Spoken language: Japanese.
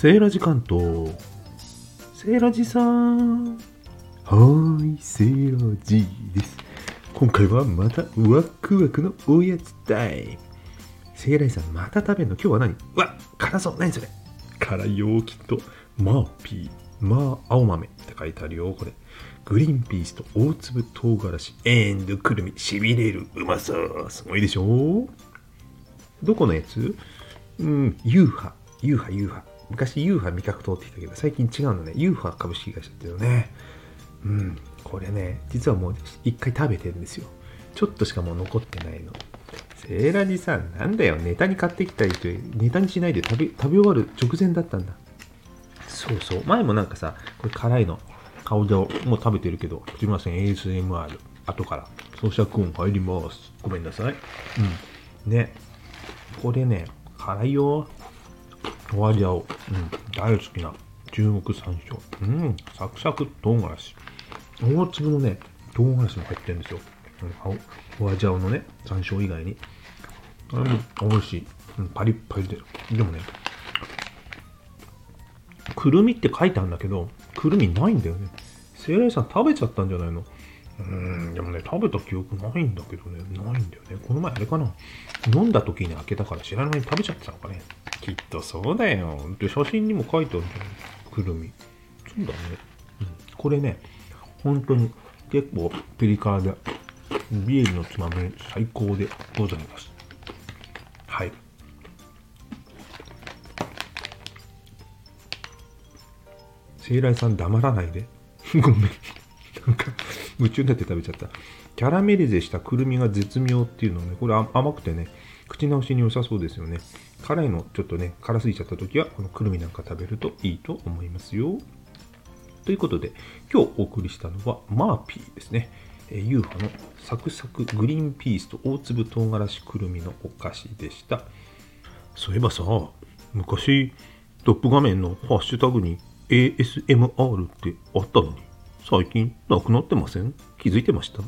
セーラジ関東。セーラジさん。はーい、セーラジです。今回はまたワクワクのおやつタイム。セーラジさん、また食べんの？今日は何？うわ、辛そう。何それ？辛いよ、きっと。マーピー、マー青豆って書いてあるよ、これ。グリーンピースと大粒唐辛子、 and くるみ、しびれる、うまそう。すごいでしょどこのやつ？うん、ユーハ、ユーハ、ユーハ。昔ユーハ味覚糖ってきたけど、最近違うのね。ユーハ株式会社っていうのね。うん、これね、実はもう一回食べてるんですよ。ちょっとしかもう残ってないの。セーラジさん、なんだよ、ネタに買ってきたりと、ネタにしないで食べ食べ終わる直前だったんだ。そうそう。前もなんかさ、これ辛いの。顔でもう食べてるけど、すみません、ASMR。後から。咀嚼音入ります。ごめんなさい。うん。ね。これね、辛いよ。ホワジャオ。うん。大好きな中国山椒。うん。サクサク唐辛子。大粒のね、唐辛子も入ってるんですよ。うんホワジャオのね、山椒以外に。あれも美味しい。うん、パリッパリで。でもね、くるみって書いてあるんだけど、くるみないんだよね。セイライさん食べちゃったんじゃないの？うん、でもね、食べた記憶ないんだけどね、ないんだよね。この前あれかな。飲んだ時に開けたから知らない間に食べちゃってたのかね。きっとそうだよ。で、写真にも書いてあるじゃん。くるみ。そうだね。うん、これね、本当に結構ピリ辛で、ビールのつまみ最高でございます。はい。セイライさん黙らないで。ごめん。なんか、夢中になって食べちゃった。キャラメリゼしたくるみが絶妙っていうのね、これ甘くてね、口直しに良さそうですよね。辛いのちょっとね、辛すぎちゃった時は、このくるみなんか食べるといいと思いますよ。ということで、今日お送りしたのはマーピーですね。えー、ユーハのサクサクグリーンピースと大粒唐辛子くるみのお菓子でした。そういえばさ、昔、トップ画面のハッシュタグに ASMR ってあったのに、最近なくなってません？気づいてました？